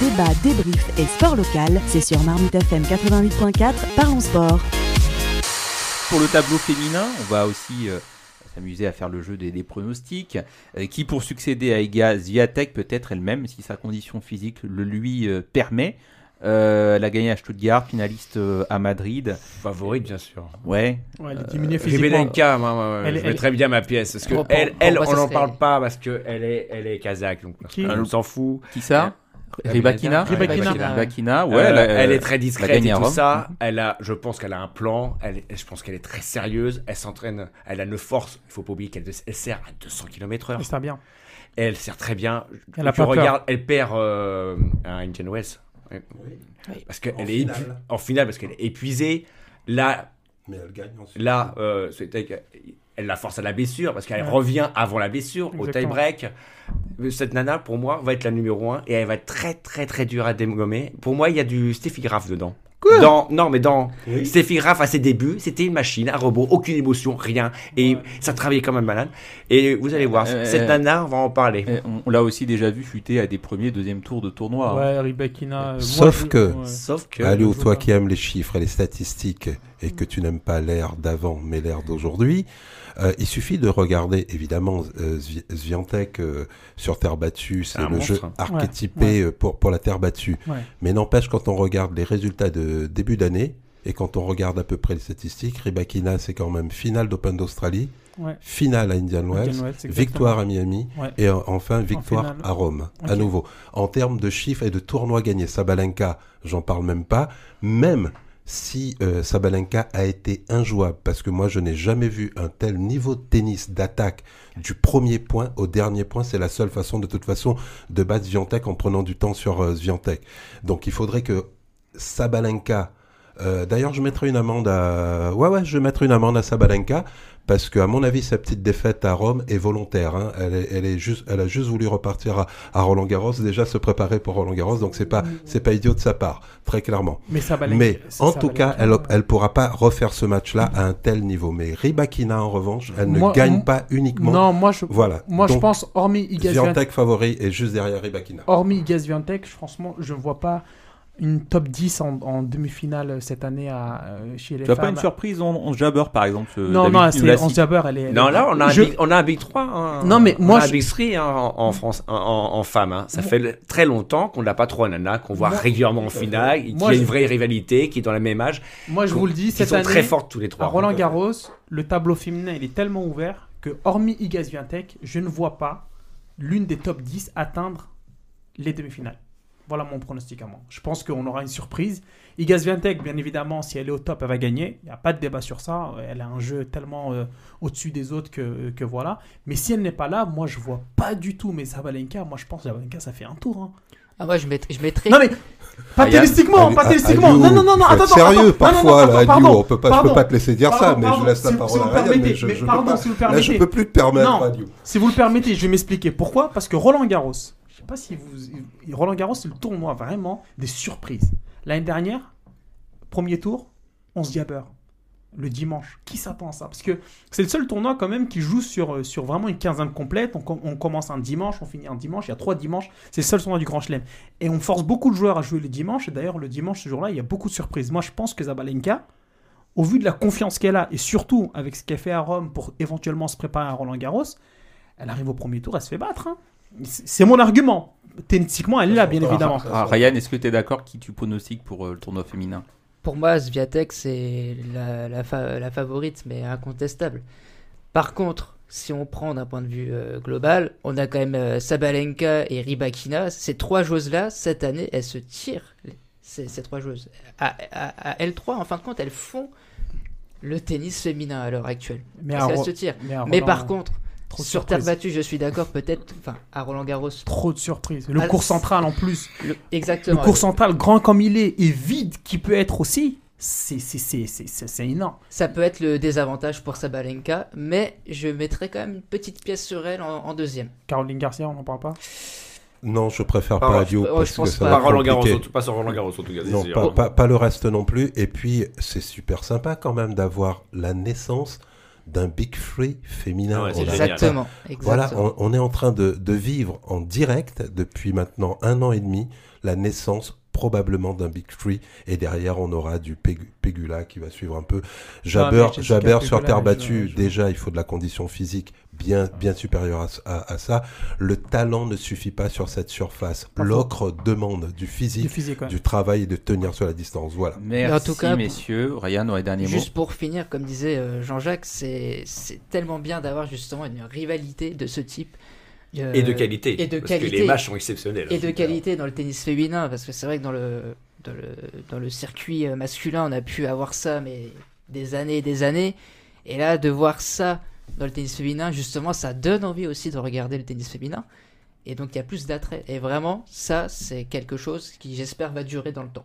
Débat, débrief et sport local, c'est sur Marmite FM 88.4, parlons sport. Pour le tableau féminin, on va aussi euh, s'amuser à faire le jeu des, des pronostics. Euh, qui pour succéder à Iga Swiatek peut être elle-même, si sa condition physique le lui euh, permet. Euh, elle a gagné à Stuttgart, finaliste euh, à Madrid. Favorite, bien sûr. Ouais. Ouais, elle est diminuée physiquement. Ribelenka, moi, moi, Elle je est- mets elle- très bien ma pièce. Parce que elle, elle on n'en serait- parle pas parce qu'elle est, elle est kazakh. Donc, Qui on s'en fout. Qui ça? Ribakina Rybakina. Rybakina, ouais. Euh, elle, a- elle est très elle a discrète et tout Rome. ça. Elle a, je pense qu'elle a un plan. Elle, je pense qu'elle est très sérieuse. Elle s'entraîne. Elle a une force. Il faut pas oublier qu'elle elle sert à 200 km/h. Mais c'est bien. Elle sert très bien. Elle a tu pas peur. regardes, elle perd euh, à Indian Wells. Oui. Parce qu'elle En est épu- en finale parce qu'elle est épuisée. Là, Mais elle gagne ensuite. là, euh, elle la force à la blessure parce qu'elle Ouais. revient avant la blessure au tie-break. Cette nana, pour moi, va être la numéro 1 et elle va être très très très dure à dégommer. Pour moi, il y a du Steffi Graf dedans. dans, non, mais dans Oui. Steffi Graf à ses débuts, c'était une machine, un robot, aucune émotion, rien. Et ça travaillait comme un malade. Et vous allez voir, Euh, cette euh, nana, on va en parler. Et On, on l'a aussi déjà vu chuter à des premiers, deuxième tours de tournoi. hein. Ouais, euh, Sauf moi, que- ouais. Sauf que. Allô, toi qui aimes les chiffres et les statistiques et que tu n'aimes pas l'ère d'avant mais l'ère d'aujourd'hui, euh, il suffit de regarder évidemment euh, euh, sur terre battue, c'est le jeu monstre. archétypé euh, pour, pour la terre battue. Ouais. Mais n'empêche, quand on regarde les résultats de début d'année et quand on regarde à peu près les statistiques, Rybakina c'est quand même finale d'Open d'Australie, Ouais. finale à Indian Indian Wells, victoire à Miami Ouais. et enfin victoire à Rome, à nouveau. En termes de chiffres et de tournois gagnés, Sabalenka, j'en parle même pas, même si euh, Sabalenka a été injouable, parce que moi je n'ai jamais vu un tel niveau de tennis d'attaque du premier point au dernier point, c'est la seule façon de toute façon de battre Swiatek en prenant du temps sur euh. Donc il faudrait que Sabalenka euh, D'ailleurs, je mettrai une amende à. Ouais, ouais, je mettre une amende à Sabalenka parce que, à mon avis, sa petite défaite à Rome est volontaire. hein. Elle, est, elle est juste, elle a juste voulu repartir à, à Roland Garros, déjà se préparer pour Roland Garros, donc c'est pas, c'est pas idiot de sa part, très clairement. Mais Sabalenka- Mais en tout cas, elle, elle pourra pas refaire ce match-là à un tel niveau. Mais Rybakina, en revanche, elle ne Moi- gagne pas uniquement. Non, moi je, Voilà. moi je pense, hormis Iga Swiatek, Swiatek favori est juste derrière Rybakina. hormis Iga Swiatek, franchement, je ne vois pas une top 10 en, en demi-finale cette année à, euh, chez les Tu as femmes. pas une surprise en, en jabber par exemple euh, Non, non, tu c'est en jabber, elle est. elle Non, est- là, on a, un je- big, on a un Big 3. hein. Non, mais On moi, a un je- Big 3 hein, en, en France, en, en, en femme. hein. Ça fait très longtemps qu'on n'a pas trop nana, qu'on voit Moi- régulièrement en finale, qui Moi, a je- une vraie rivalité, qui est dans la même âge. Moi, je vous le dis, cette sont année, très fortes tous les à trois. Roland Garros, le tableau féminin, il est tellement ouvert que, hormis Iga Swiatek, je ne vois pas l'une des top 10 atteindre les demi-finales. Voilà mon pronostic à moi. Je pense qu'on aura une surprise. Iga Swiatek, bien évidemment, si elle est au top, elle va gagner. Il n'y a pas de débat sur ça. Elle a un jeu tellement euh, au-dessus des autres que, que voilà. Mais si elle n'est pas là, moi, je vois pas du tout. Mais Sabalenka, moi, je pense que Sabalenka, ça fait un tour. hein. Ah, moi, je mettrais. Je mettrais... Non mais pas Ah, tennistiquement, pas Non non non non, attends sérieux parfois, là, on peut pas, je peux pas te laisser dire ça, mais pardon, je laisse la parole à Ryan, permettez, mais je, pardon, pas. si vous le Là, je permettez. peux plus te permettre, Non. Si vous le permettez, je vais m'expliquer pourquoi. Parce que Roland Garros, pas si vous, Roland Garros, c'est le tournoi vraiment des surprises. L'année dernière, premier tour, on se jabber. Le dimanche, qui s'attend à ça? Parce que c'est le seul tournoi quand même qui joue sur, euh, sur vraiment une quinzaine complète. On, com- on commence un dimanche, on finit un dimanche. Il y a trois dimanches. C'est le seul tournoi du Grand Chelem. Et on force beaucoup de joueurs à jouer le dimanche. Et d'ailleurs, le dimanche, ce jour-là, il y a beaucoup de surprises. Moi, je pense que Zabalenka, au vu de la confiance qu'elle a, et surtout avec ce qu'elle fait à Rome pour éventuellement se préparer à Roland Garros, elle arrive au premier tour, elle se fait battre. hein. C'est mon argument. Tennistiquement, elle est là, bien évidemment. Ah, Ryan, est-ce que tu es d'accord qui tu pronostiques pour euh, le tournoi féminin? Pour moi, Sviatek, c'est la, la, fa- la favorite, mais incontestable. Par contre, si on prend d'un point de vue euh, global, on a quand même euh, Sabalenka et Rybakina. Ces trois joueuses-là, cette année, elles se tirent, ces, ces trois joueuses. À, à, à L3, en fin de compte, elles font le tennis féminin à l'heure actuelle. Mais, Parce à se tirent. mais Mais par contre, trop de sur terre battue, je suis d'accord, peut-être, enfin, à Roland Garros. Trop de surprises. Le Ah, cours central en plus. le- Le exactement. cours central, grand comme il est, et vide qui peut être aussi, c'est c'est- c'est- c'est- c'est- c'est énorme. Ça peut être le désavantage pour Sabalenka, mais je mettrais quand même une petite pièce sur elle en, en deuxième. Caroline Garcia, on n'en parle pas? Non, je préfère Pas- pas Aliou ouais, parce je que pense ça pas. va Pas Roland Garros, compliquer. pas sur Roland Garros en tout cas. Non, c'est pas, sûr. pas- pas le reste non plus. Et puis, c'est super sympa quand même d'avoir la naissance d'un Big Free féminin. Ah ouais, On. Exactement. Voilà, on, on est en train de, de vivre en direct depuis maintenant un an et demi la naissance probablement d'un Big Free et derrière on aura du Peg- Pegula qui va suivre un peu. Jabber, mais Jessica Jabber sur terre battue, déjà il faut de la condition physique bien, bien supérieure à, à- à ça. Le talent ne suffit pas sur cette surface. L'ocre demande du Du physique, ouais. du travail et de tenir sur la distance. Voilà. Merci, en tout cas, messieurs. Ryan, aurait dernier Juste mot. pour finir, comme disait euh, Jean-Jacques, c'est c'est tellement bien d'avoir justement une rivalité de ce type. Euh, Et de qualité. et de parce que qualité. les matchs sont exceptionnels. et de qualité dans le tennis féminin, parce que c'est vrai que dans le, dans le, dans le circuit euh, masculin, on a pu avoir ça, mais des années et des années. Et là, de voir ça dans le tennis féminin, justement, ça donne envie aussi de regarder le tennis féminin. Et donc, il y a plus d'attrait. Et vraiment, ça, c'est quelque chose qui, j'espère, va durer dans le temps.